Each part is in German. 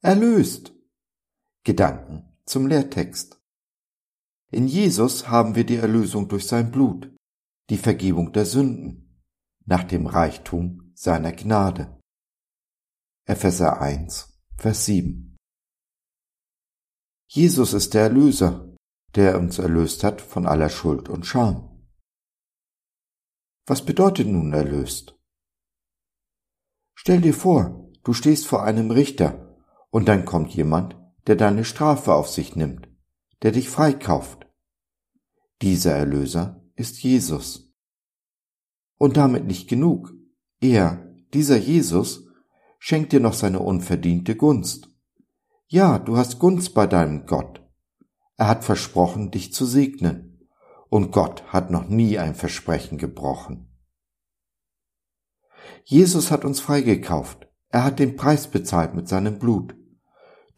erlöst. Gedanken zum Lehrtext. In Jesus haben wir die Erlösung durch sein Blut, die Vergebung der Sünden, nach dem Reichtum seiner Gnade. Epheser 1, Vers 7. Jesus ist der Erlöser, der uns erlöst hat von aller Schuld und Scham. Was bedeutet nun erlöst? Stell dir vor, du stehst vor einem Richter und dann kommt jemand, der deine Strafe auf sich nimmt, der dich freikauft. Dieser Erlöser ist Jesus. Und damit nicht genug. Er, dieser Jesus, schenkt dir noch seine unverdiente Gunst. Ja, du hast Gunst bei deinem Gott. Er hat versprochen, dich zu segnen. Und Gott hat noch nie ein Versprechen gebrochen. Jesus hat uns freigekauft. Er hat den Preis bezahlt mit seinem Blut.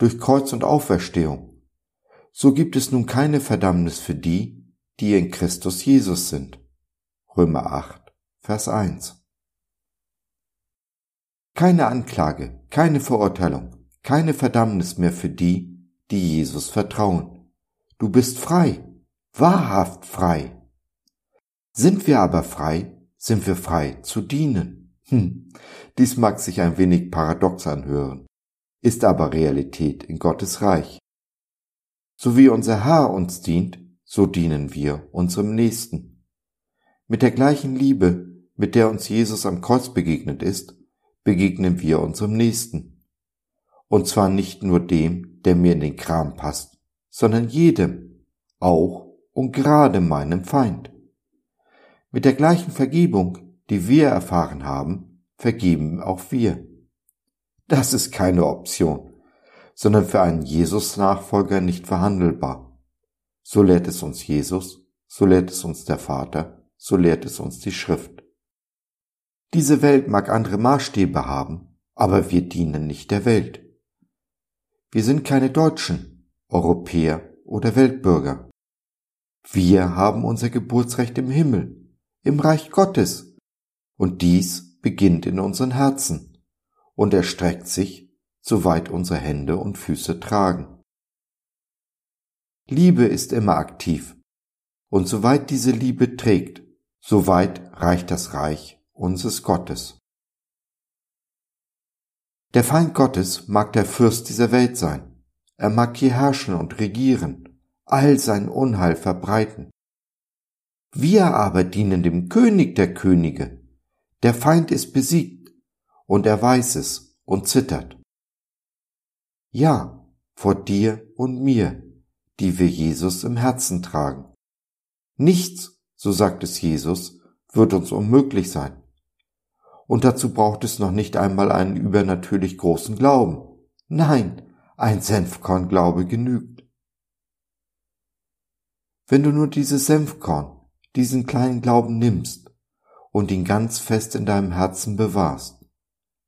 Durch Kreuz und Auferstehung. So gibt es nun keine Verdammnis für die, die in Christus Jesus sind. Römer 8, Vers 1. Keine Anklage, keine Verurteilung, keine Verdammnis mehr für die, die Jesus vertrauen. Du bist frei, wahrhaft frei. Sind wir aber frei, sind wir frei zu dienen. Hm, dies mag sich ein wenig paradox anhören, ist aber Realität in Gottes Reich. So wie unser Herr uns dient, so dienen wir unserem Nächsten. Mit der gleichen Liebe, mit der uns Jesus am Kreuz begegnet ist, begegnen wir unserem Nächsten. Und zwar nicht nur dem, der mir in den Kram passt, sondern jedem, auch und gerade meinem Feind. Mit der gleichen Vergebung, die wir erfahren haben, vergeben auch wir. Das ist keine Option, sondern für einen Jesus-Nachfolger nicht verhandelbar. So lehrt es uns Jesus, so lehrt es uns der Vater, so lehrt es uns die Schrift. Diese Welt mag andere Maßstäbe haben, aber wir dienen nicht der Welt. Wir sind keine Deutschen, Europäer oder Weltbürger. Wir haben unser Geburtsrecht im Himmel, im Reich Gottes. Und dies beginnt in unseren Herzen und erstreckt sich, soweit unsere Hände und Füße tragen. Liebe ist immer aktiv, und soweit diese Liebe trägt, soweit reicht das Reich unseres Gottes. Der Feind Gottes mag der Fürst dieser Welt sein. Er mag hier herrschen und regieren, all sein Unheil verbreiten. Wir aber dienen dem König der Könige. Der Feind ist besiegt, und er weiß es und zittert. Ja, vor dir und mir, die wir Jesus im Herzen tragen. Nichts, so sagt es Jesus, wird uns unmöglich sein und dazu braucht es noch nicht einmal einen übernatürlich großen Glauben. Nein, ein Senfkornglaube genügt. Wenn du nur dieses Senfkorn, diesen kleinen Glauben nimmst und ihn ganz fest in deinem Herzen bewahrst,